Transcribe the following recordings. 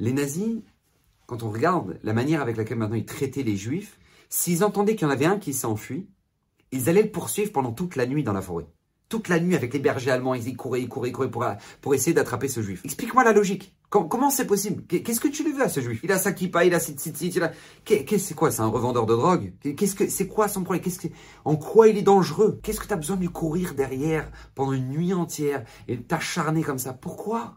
Les nazis, quand on regarde la manière avec laquelle maintenant ils traitaient les juifs, s'ils entendaient qu'il y en avait un qui s'enfuit, ils allaient le poursuivre pendant toute la nuit dans la forêt. Toute la nuit avec les bergers allemands, ils y couraient, ils couraient, ils couraient pour, pour essayer d'attraper ce juif. Explique-moi la logique. comment c'est possible? Qu'est-ce que tu lui veux à ce juif? Il a sa kippa, il a cette tzitzit, il a... C'est quoi C'est un revendeur de drogue? Qu'est-ce que c'est quoi son problème? Qu'est-ce en quoi il est dangereux? Qu'est-ce que tu as besoin de lui courir derrière pendant une nuit entière et t'acharner comme ça? Pourquoi?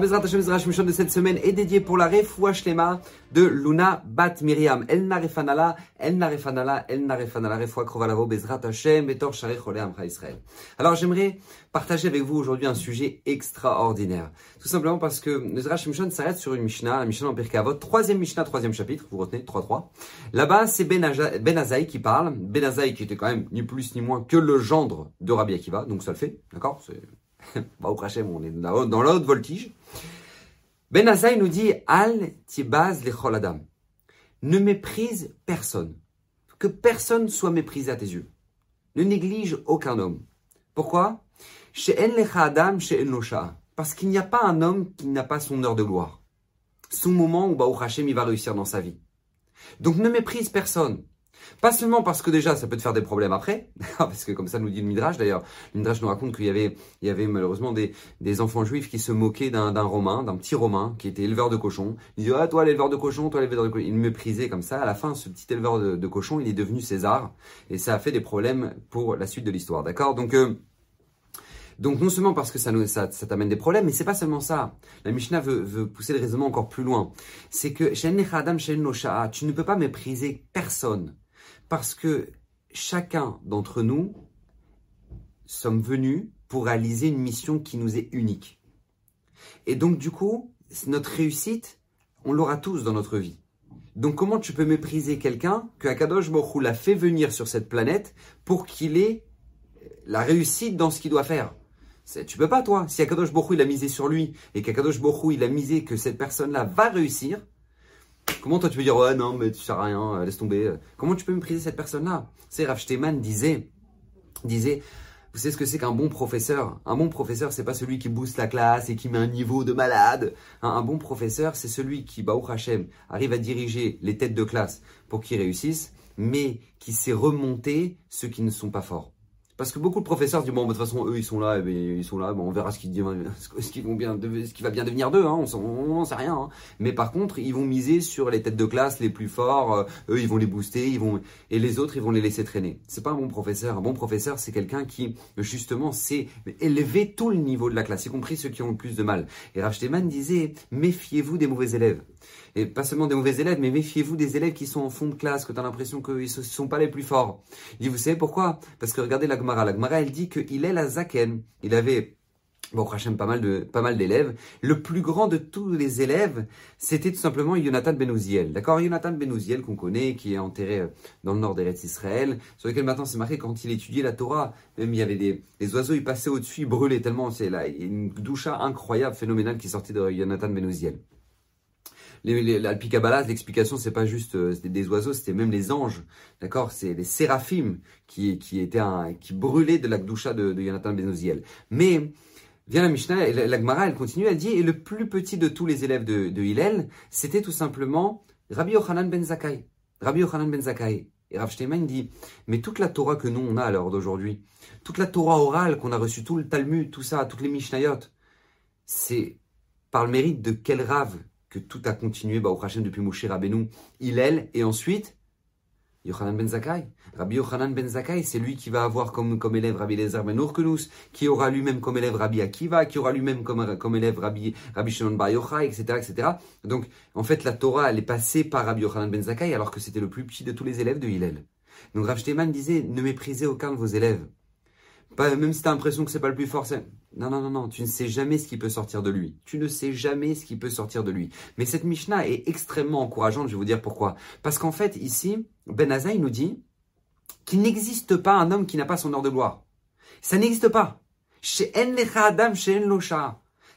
Bezrat Hashem Zerach Mishon de cette semaine est dédié pour la refoua shlema de Luna Bat Miriam. El narefanala, el narefanala, el narefanala, refoua krovalavo, Bezrat Hashem, betor sharech amcha Israël. Alors, j'aimerais partager avec vous aujourd'hui un sujet extraordinaire. Tout simplement parce que Zerach Mishon s'arrête sur une Mishnah, la Mishnah en Pirkei Avot, troisième Mishnah, troisième chapitre, vous retenez, 3-3. Là-bas, c'est Ben, ben Azaï qui parle. Ben Azaï qui était quand même ni plus ni moins que le gendre de Rabbi Akiva, donc ça le fait, d'accord? au on est dans la haute voltige. Ben Azaï nous dit Al tibaz adam. Ne méprise personne. Que personne soit méprisé à tes yeux. Ne néglige aucun homme. Pourquoi? Adam Parce qu'il n'y a pas un homme qui n'a pas son heure de gloire. Son moment où Baou Hashem il va réussir dans sa vie. Donc ne méprise personne. Pas seulement parce que déjà ça peut te faire des problèmes après, parce que comme ça nous dit le Midrash d'ailleurs, le Midrash nous raconte qu'il y avait, il y avait malheureusement des, des enfants juifs qui se moquaient d'un Romain, d'un petit Romain qui était éleveur de cochons. Ils disaient ah toi l'éleveur de cochons, toi l'éleveur de cochons. Ils me méprisaient comme ça. À la fin, ce petit éleveur de, cochons, il est devenu César et ça a fait des problèmes pour la suite de l'histoire. D'accord? Donc euh, donc non seulement parce que ça, ça, ça t'amène des problèmes, mais c'est pas seulement ça. La Mishnah veut, veut pousser le raisonnement encore plus loin. C'est que tu ne peux pas mépriser personne parce que chacun d'entre nous sommes venus pour réaliser une mission qui nous est unique. Et donc du coup, notre réussite, on l'aura tous dans notre vie. Donc comment tu peux mépriser quelqu'un que Akadosh Baruch l'a fait venir sur cette planète pour qu'il ait la réussite dans ce qu'il doit faire? Tu peux pas toi. Si Akadosh Baruch il a misé sur lui et qu'Akadosh Baruch il a misé que cette personne-là va réussir, Comment toi tu peux dire ouais non mais tu sers à rien, euh, laisse tomber. Comment tu peux mépriser cette personne-là? C'est Rav disait, disait, vous savez ce que c'est qu'un bon professeur? Un bon professeur c'est pas celui qui booste la classe et qui met un niveau de malade. Un, bon professeur c'est celui qui, Baou Hashem, arrive à diriger les têtes de classe pour qu'ils réussissent, mais qui sait remonter ceux qui ne sont pas forts. Parce que beaucoup de professeurs disent bon, de toute façon, eux, ils sont là, et eh ils sont là, bon, on verra ce qui, ce vont bien, ce qui va bien devenir d'eux, hein, on n'en sait rien. Hein. Mais par contre, ils vont miser sur les têtes de classe les plus forts, euh, eux, ils vont les booster, ils vont, et les autres, ils vont les laisser traîner. C'est pas un bon professeur. Un bon professeur, c'est quelqu'un qui, justement, sait élever tout le niveau de la classe, y compris ceux qui ont le plus de mal. Et Rav disait, méfiez-vous des mauvais élèves. Et pas seulement des mauvais élèves, mais méfiez-vous des élèves qui sont en fond de classe, que tu as l'impression qu'ils ne sont pas les plus forts. Il dit, vous savez pourquoi? Parce que regardez la Gemara. La Gemara, elle dit qu'il est la Zaken. Il avait Bon, Hachem, pas mal de, pas mal d'élèves. Le plus grand de tous les élèves, c'était tout simplement Jonathan Benouziel. D'accord? Jonathan Benouziel, qu'on connaît, qui est enterré euh, dans le nord des Israël, sur lequel maintenant c'est marqué quand il étudiait la Torah, même il y avait des, oiseaux, ils passaient au-dessus, ils brûlaient tellement, c'est là, une doucha incroyable, phénoménale qui sortait de Jonathan Benouziel l'Alpicabala, l'explication, c'est pas juste euh, des oiseaux, c'était même les anges, d'accord? C'est les séraphim qui, qui, étaient qui brûlaient de la gdoucha de, de Jonathan Benouziel. Mais, vient la Mishnah, la, Gemara, elle continue, elle dit, et le plus petit de tous les élèves de, de Hillel, c'était tout simplement Rabbi Yochanan ben Zakkai. Rabbi Yochanan ben Zakkai. Et Rav dit, mais toute la Torah que nous on a à l'heure d'aujourd'hui, toute la Torah orale qu'on a reçue, tout le Talmud, tout ça, toutes les Mishnayot, c'est par le mérite de quel Rav que tout a continué bah, au Hachem depuis Moshe Rabbeinu, Hillel, et ensuite Yochanan ben Zakkai. Rabbi Yochanan ben Zakkai, c'est lui qui va avoir comme, comme élève Rabbi Lezer ben Urkenus, qui aura lui-même comme élève Rabbi Akiva, qui aura lui-même comme, comme élève Rabbi, Rabbi Shimon Bar Yochai, etc., etc. Donc, en fait, la Torah, elle est passée par Rabbi Yochanan ben Zakkai, alors que c'était le plus petit de tous les élèves de Hillel. Donc, Rav disait, ne méprisez aucun de vos élèves. Même si tu as l'impression que c'est pas le plus fort. Non, non, non, non, tu ne sais jamais ce qui peut sortir de lui. Tu ne sais jamais ce qui peut sortir de lui. Mais cette Mishnah est extrêmement encourageante, je vais vous dire pourquoi. Parce qu'en fait, ici, Ben Azaï nous dit qu'il n'existe pas un homme qui n'a pas son heure de gloire. Ça n'existe pas. Chez Adam, chez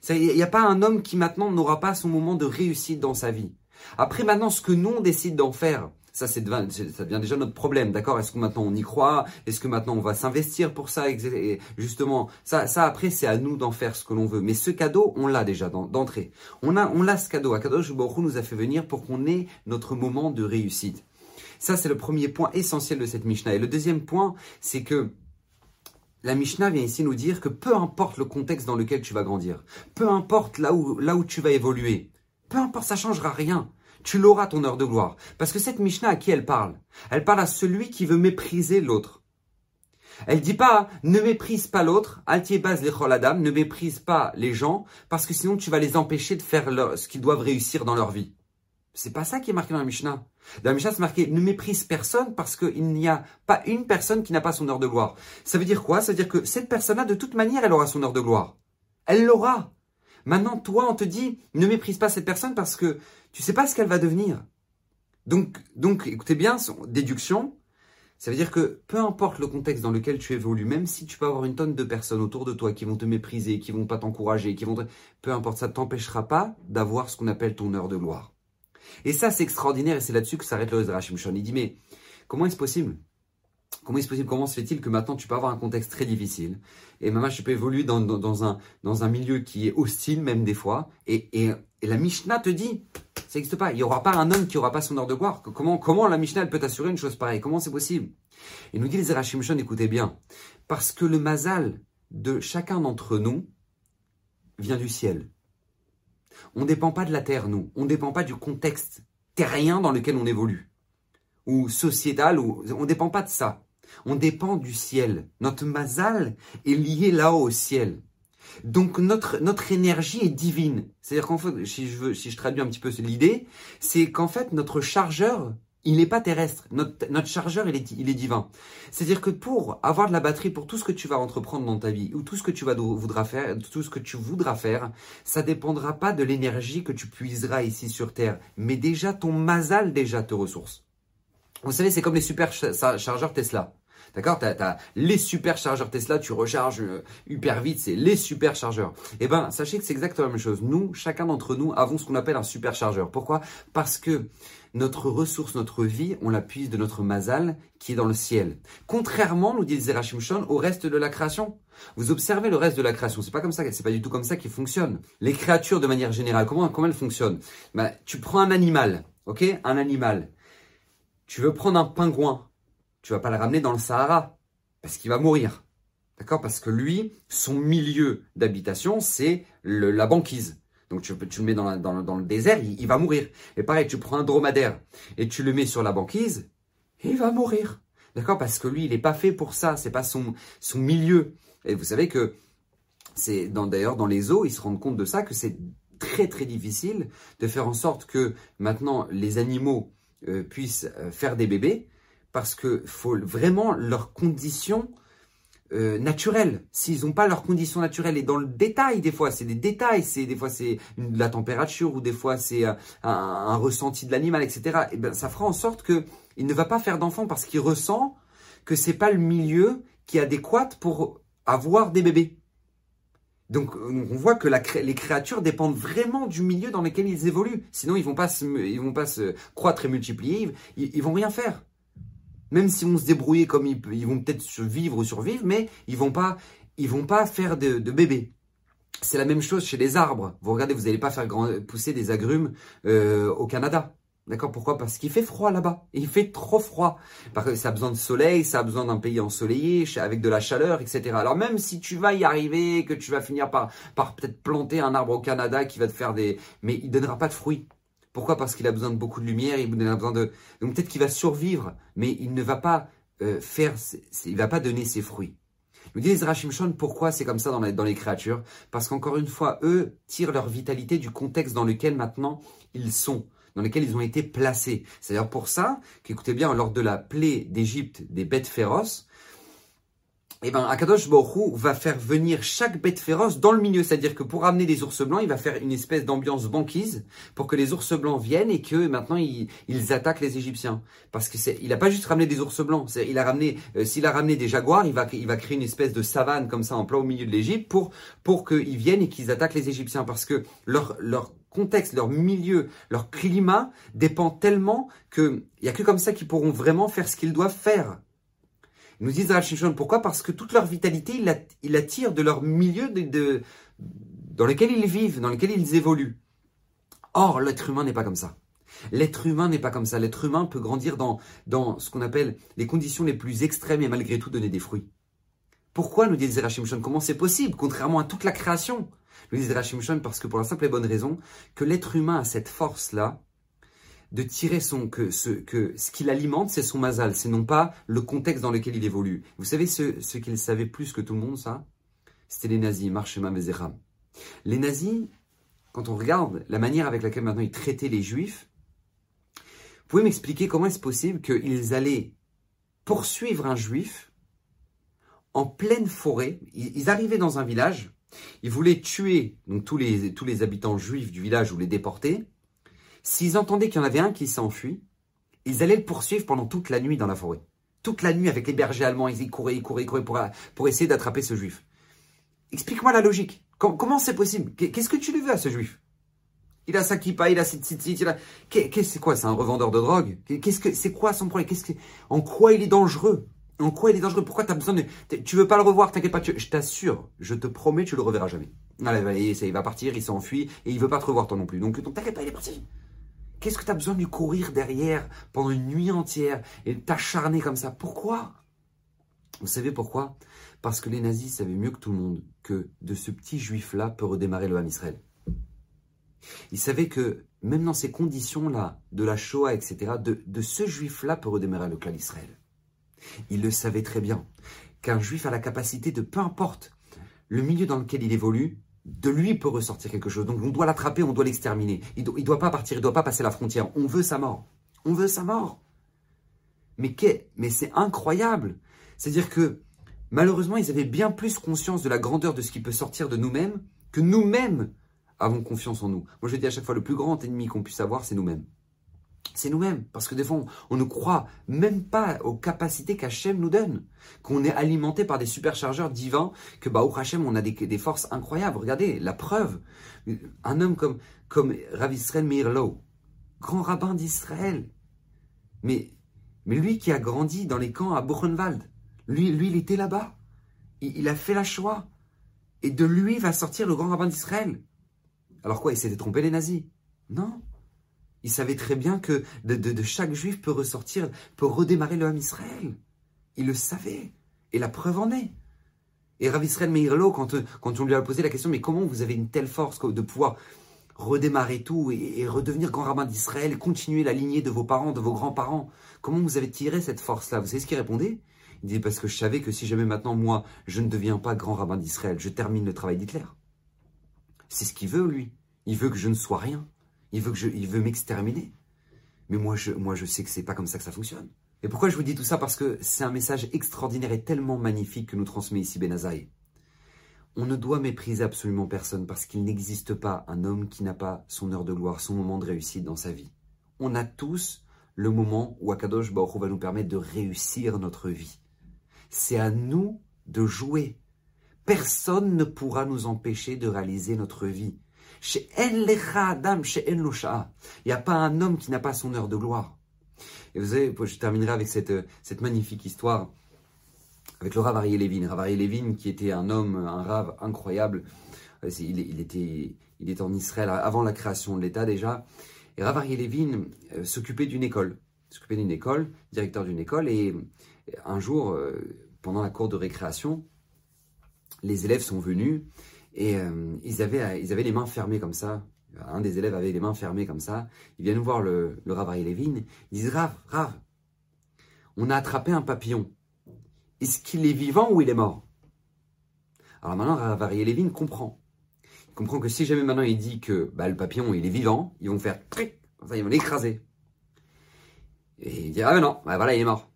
Il n'y a pas un homme qui maintenant n'aura pas son moment de réussite dans sa vie. Après, maintenant, ce que nous, on décide d'en faire, Ça, c'est ça devient déjà notre problème, d'accord? Est-ce que maintenant on y croit? Est-ce que maintenant on va s'investir pour ça Et Justement, ça, ça après, c'est à nous d'en faire ce que l'on veut. Mais ce cadeau, on l'a déjà d'entrée. On a, on l'a ce cadeau. Akadosh Baruch nous a fait venir pour qu'on ait notre moment de réussite. Ça, c'est le premier point essentiel de cette Mishnah. Et le deuxième point, c'est que la Mishnah vient ici nous dire que peu importe le contexte dans lequel tu vas grandir, peu importe là où, là où tu vas évoluer, peu importe, ça changera rien tu l'auras ton heure de gloire. Parce que cette Mishnah, à qui elle parle? Elle parle à celui qui veut mépriser l'autre. Elle dit pas, ne méprise pas l'autre, altiebaz les adam, ne méprise pas les gens, parce que sinon tu vas les empêcher de faire ce qu'ils doivent réussir dans leur vie. C'est pas ça qui est marqué dans la Mishnah. Dans la Mishnah, c'est marqué, ne méprise personne parce qu'il n'y a pas une personne qui n'a pas son heure de gloire. Ça veut dire quoi? Ça veut dire que cette personne-là, de toute manière, elle aura son heure de gloire. Elle l'aura. Maintenant, toi, on te dit, ne méprise pas cette personne parce que tu sais pas ce qu'elle va devenir. Donc, donc, écoutez bien, son déduction, ça veut dire que peu importe le contexte dans lequel tu évolues, même si tu peux avoir une tonne de personnes autour de toi qui vont te mépriser, qui vont pas t'encourager, qui vont te... peu importe, ça ne t'empêchera pas d'avoir ce qu'on appelle ton heure de gloire. Et ça, c'est extraordinaire et c'est là-dessus que s'arrête le Ezra Shimshon. Il dit, mais comment est-ce possible Comment est-ce possible Comment se fait-il que maintenant tu peux avoir un contexte très difficile et maintenant tu peux évoluer dans, un, dans un milieu qui est hostile même des fois et, et, la Mishnah te dit ça n'existe pas. Il n'y aura pas un homme qui n'aura pas son heure de gloire. Comment, comment la Mishnah peut t'assurer une chose pareille? Comment c'est possible? Et nous dit les Erashimshon, écoutez bien, parce que le mazal de chacun d'entre nous vient du ciel. On ne dépend pas de la terre, nous. On ne dépend pas du contexte terrien dans lequel on évolue. Ou sociétal, ou on ne dépend pas de ça. On dépend du ciel. Notre mazal est lié là-haut au ciel. Donc notre, notre énergie est divine. C'est-à-dire qu'en fait, si je, veux, si je traduis un petit peu l'idée, c'est qu'en fait notre chargeur, il n'est pas terrestre. Notre, notre chargeur, il est, il est divin. C'est-à-dire que pour avoir de la batterie pour tout ce que tu vas entreprendre dans ta vie, ou tout ce que tu vas, voudras faire, tout ce que tu voudras faire, ça dépendra pas de l'énergie que tu puiseras ici sur Terre. Mais déjà, ton mazal déjà te ressource. Vous savez, c'est comme les super chargeurs Tesla. D'accord? Tu as, les superchargeurs Tesla, tu recharges euh, hyper vite, c'est les superchargeurs. Eh ben, sachez que c'est exactement la même chose. Nous, chacun d'entre nous, avons ce qu'on appelle un superchargeur. Pourquoi? Parce que notre ressource, notre vie, on la puise de notre mazal qui est dans le ciel. Contrairement, nous dit Zerachim Shon, au reste de la création. Vous observez le reste de la création, c'est pas comme ça, c'est pas du tout comme ça qu'il fonctionne. Les créatures de manière générale, comment, comment elles fonctionnent? Ben, Tu prends un animal, ok? Un animal. Tu veux prendre un pingouin, tu vas pas le ramener dans le Sahara parce qu'il va mourir. D'accord? Parce que lui, son milieu d'habitation, c'est la banquise. Donc tu, le mets dans, dans, le désert, il, va mourir. Et pareil, tu prends un dromadaire et tu le mets sur la banquise, il va mourir. D'accord? Parce que lui, il n'est pas fait pour ça, c'est pas son, milieu. Et vous savez que c'est d'ailleurs dans les eaux, ils se rendent compte de ça, que c'est très très difficile de faire en sorte que maintenant les animaux euh, puissent euh, faire des bébés parce que faut vraiment leurs conditions euh, naturelles. S'ils n'ont pas leurs conditions naturelles, et dans le détail, des fois, c'est des détails, c'est des fois c'est la température, ou des fois c'est un, ressenti de l'animal, etc. Et ben, ça fera en sorte que il ne va pas faire d'enfant parce qu'il ressent que c'est pas le milieu qui est adéquat pour avoir des bébés. Donc on voit que les créatures dépendent vraiment du milieu dans lequel ils évoluent. Sinon ils vont pas ils vont pas se croître et multiplier, ils, ils vont rien faire. Même si on se débrouiller comme ils, ils vont peut-être vivre ou survivre, mais ils vont pas, vont pas faire de, bébés. C'est la même chose chez les arbres. Vous regardez, vous n'allez pas faire pousser des agrumes euh, au Canada. D'accord Pourquoi? Parce qu'il fait froid là-bas. Il fait trop froid. Parce que ça a besoin de soleil, ça a besoin d'un pays ensoleillé, avec de la chaleur, etc. Alors même si tu vas y arriver, que tu vas finir par, peut-être planter un arbre au Canada qui va te faire des... Mais il donnera pas de fruits. Pourquoi? Parce qu'il a besoin de beaucoup de lumière, il a besoin de... Donc peut-être qu'il va survivre, mais il ne va pas euh, faire... Il va pas donner ses fruits. Nous dit les Shon, pourquoi c'est comme ça dans les créatures? Parce qu'encore une fois, eux tirent leur vitalité du contexte dans lequel maintenant ils sont dans lequel ils ont été placés. C'est d'ailleurs pour ça qu'écoutez bien, lors de la plaie d'Égypte des bêtes féroces, eh ben, Akadosh Baruch va faire venir chaque bête féroce dans le milieu. C'est-à-dire que pour amener des ours blancs, il va faire une espèce d'ambiance banquise pour que les ours blancs viennent et que maintenant ils, attaquent les Égyptiens. Parce que c'est, il a pas juste ramené des ours blancs. il a ramené, euh, s'il a ramené des jaguars, il va, il va créer une espèce de savane comme ça en plein au milieu de l'Égypte pour, pour qu'ils viennent et qu'ils attaquent les Égyptiens. Parce que leur, leur contexte, leur milieu, leur climat dépend tellement qu'il n'y a que comme ça qu'ils pourront vraiment faire ce qu'ils doivent faire. Ils nous disent Rav pourquoi? Parce que toute leur vitalité, ils la, tirent de leur milieu dans lequel ils vivent, dans lequel ils évoluent. Or, l'être humain n'est pas comme ça. L'être humain n'est pas comme ça. L'être humain peut grandir dans, dans ce qu'on appelle les conditions les plus extrêmes et malgré tout donner des fruits. Pourquoi nous dit Zerachim Comment c'est possible, contrairement à toute la création Nous dit Zerachim parce que pour la simple et bonne raison que l'être humain a cette force-là de tirer son que ce que ce qui l'alimente, c'est son mazal, c'est non pas le contexte dans lequel il évolue. Vous savez ce, ce qu'ils savaient plus que tout le monde, ça? C'était les nazis, Marshema Vezerham. Les nazis, quand on regarde la manière avec laquelle maintenant ils traitaient les juifs, vous pouvez m'expliquer comment est-ce possible qu'ils allaient poursuivre un juif en pleine forêt? Ils, arrivaient dans un village, ils voulaient tuer tous, les, habitants juifs du village ou les déporter. S'ils entendaient qu'il y en avait un qui s'enfuit, ils allaient le poursuivre pendant toute la nuit dans la forêt. Toute la nuit avec les bergers allemands, ils couraient, ils couraient, ils couraient pour, essayer d'attraper ce juif. Explique-moi la logique. comment c'est possible? Qu'est-ce que tu lui veux à ce juif? Il a sa kippa, il a cette tzitzit, il a... C'est quoi? C'est un revendeur de drogue? Qu'est-ce que C'est quoi son problème? En quoi il est dangereux? En quoi il est dangereux Pourquoi tu as besoin de... Tu veux pas le revoir, t'inquiète pas, je t'assure, je te promets, tu le reverras jamais. Allez, il va partir, il s'enfuit, et il veut pas te revoir toi non plus. Donc, t'inquiète pas, il est parti. Qu'est-ce que tu as besoin de courir derrière pendant une nuit entière et t'acharner comme ça? Pourquoi? Vous savez pourquoi? Parce que les nazis savaient mieux que tout le monde que de ce petit juif-là peut redémarrer le Ham Israël. Ils savaient que même dans ces conditions-là, de la Shoah, etc., de, de ce juif-là peut redémarrer le clan d'Israël. Il le savait très bien, qu'un juif a la capacité de, peu importe le milieu dans lequel il évolue, de lui peut ressortir quelque chose. Donc on doit l'attraper, on doit l'exterminer. Il ne doit pas partir, il ne doit pas passer la frontière. On veut sa mort. On veut sa mort. Mais, mais c'est incroyable. C'est-à-dire que malheureusement, ils avaient bien plus conscience de la grandeur de ce qui peut sortir de nous-mêmes que nous-mêmes avons confiance en nous. Moi je dis à chaque fois, le plus grand ennemi qu'on puisse avoir, c'est nous-mêmes c'est nous-mêmes. Parce que des fois, on, ne croit même pas aux capacités qu'Hachem nous donne. Qu'on est alimenté par des superchargeurs divins, que bah, Hachem, on a des, forces incroyables. Regardez, la preuve. Un homme comme, comme Rav Israël Meirlo, grand rabbin d'Israël. Mais, mais lui qui a grandi dans les camps à Buchenwald, lui, lui il était là-bas. Il, a fait la choix. Et de lui va sortir le grand rabbin d'Israël. Alors quoi, il s'était trompé les nazis? Non. Il savait très bien que de, chaque juif peut ressortir, peut redémarrer le Ham Israël. Il le savait. Et la preuve en est. Et Rav Israël Meirlo, quand, on lui a posé la question, mais comment vous avez une telle force de pouvoir redémarrer tout et, redevenir grand rabbin d'Israël et continuer la lignée de vos parents, de vos grands-parents? Comment vous avez tiré cette force-là? Vous savez ce qu'il répondait? Il dit parce que je savais que si jamais maintenant, moi, je ne deviens pas grand rabbin d'Israël, je termine le travail d'Hitler. C'est ce qu'il veut, lui. Il veut que je ne sois rien. Il veut, que je, il veut m'exterminer. Mais moi je, moi, je sais que c'est pas comme ça que ça fonctionne. Et pourquoi je vous dis tout ça? Parce que c'est un message extraordinaire et tellement magnifique que nous transmet ici Benazaï. On ne doit mépriser absolument personne parce qu'il n'existe pas un homme qui n'a pas son heure de gloire, son moment de réussite dans sa vie. On a tous le moment où Akadosh Baruch va nous permettre de réussir notre vie. C'est à nous de jouer. Personne ne pourra nous empêcher de réaliser notre vie. Il n'y a pas un homme qui n'a pas son heure de gloire. Et vous savez, je terminerai avec cette, cette magnifique histoire avec le Rav Ariel Levin. Rav Levin, qui était un homme, un Rav incroyable. Il, il, était, il était en Israël avant la création de l'État déjà. Et Rav Ariel Levin euh, s'occupait d'une école. S'occupait d'une école, directeur d'une école. Et un jour, euh, pendant la cour de récréation, les élèves sont venus et euh, ils, avaient, ils avaient les mains fermées comme ça. Un des élèves avait les mains fermées comme ça. Ils viennent voir le, le Rav Levin. Ils disent Rav, Rav, on a attrapé un papillon. Est-ce qu'il est vivant ou il est mort? Alors maintenant, Rav Levin comprend. Il comprend que si jamais maintenant il dit que bah, le papillon il est vivant, ils vont faire tric, ils vont l'écraser. Et il dit Ah ben non, bah voilà, il est mort.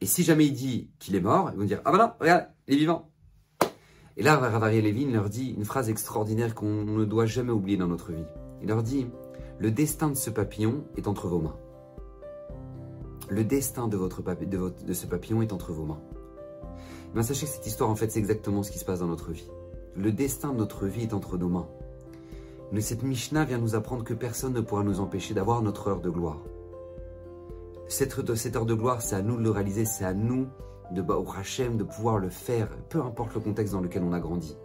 Et si jamais il dit qu'il est mort, ils vont dire Ah ben non, regarde, il est vivant. Et là, Ravariel Levin leur dit une phrase extraordinaire qu'on ne doit jamais oublier dans notre vie. Il leur dit Le destin de ce papillon est entre vos mains. Le destin de, votre de, ce papillon est entre vos mains. Mais sachez que cette histoire, en fait, c'est exactement ce qui se passe dans notre vie. Le destin de notre vie est entre nos mains. Mais cette Mishnah vient nous apprendre que personne ne pourra nous empêcher d'avoir notre heure de gloire. Cette, cette heure de gloire, c'est à nous de le réaliser, c'est à nous de Hashem de pouvoir le faire, peu importe le contexte dans lequel on a grandi.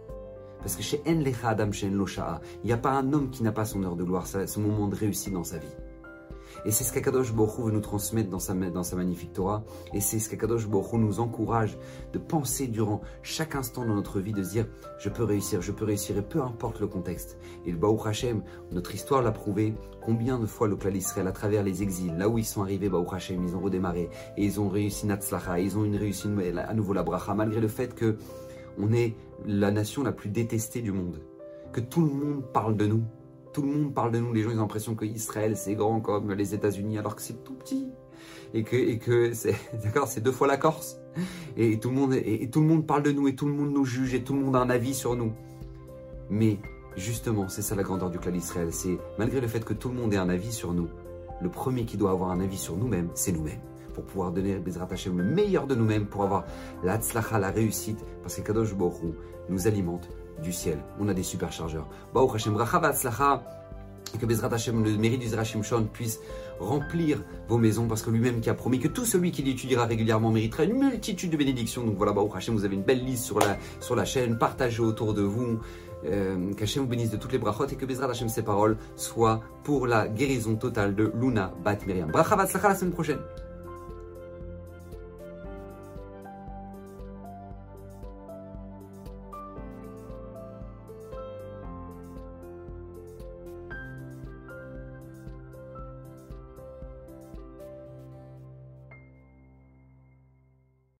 Parce que chez En Lecha Adam, chez En il n'y a pas un homme qui n'a pas son heure de gloire, ce moment de réussite dans sa vie. Et c'est ce qu'Akadosh Baruch veut nous transmettre dans sa, magnifique Torah. Et c'est ce qu'Akadosh Baruch nous encourage de penser durant chaque instant de notre vie, de se dire je peux réussir, je peux réussir, et peu importe le contexte. Et le Baruch Hashem, notre histoire l'a prouvé, combien de fois le clan Israël, à travers les exils, là où ils sont arrivés, Baruch Hashem, ils ont redémarré, et ils ont réussi Natzlacha, ils ont une réussi à nouveau la bracha, malgré le fait que on est la nation la plus détestée du monde, que tout le monde parle de nous, tout le monde parle de nous, les gens ont l'impression que Israël c'est grand comme les États-Unis alors que c'est tout petit. Et que, et que c'est d'accord, c'est deux fois la Corse. Et tout le monde et, tout le monde parle de nous et tout le monde nous juge et tout le monde a un avis sur nous. Mais justement, c'est ça la grandeur du clan d'Israël, c'est malgré le fait que tout le monde ait un avis sur nous, le premier qui doit avoir un avis sur nous-mêmes, c'est nous-mêmes. Pour pouvoir donner le meilleur de nous-mêmes, pour avoir la la réussite, parce que Kadosh Baruch nous alimente du ciel. On a des superchargeurs. Baruch Hashem, et que Bezrat Hashem, le mérite du Zerachim Shon, puisse remplir vos maisons, parce que lui-même qui a promis que tout celui qui l'étudiera régulièrement méritera une multitude de bénédictions. Donc voilà, Baruch Hashem, vous avez une belle liste sur la, sur la chaîne, partagez autour de vous. Euh, qu'Hachem vous bénisse de toutes les brachot et que Bezrat Hashem, ses paroles, soient pour la guérison totale de Luna Bat Miriam. Bracha la semaine prochaine.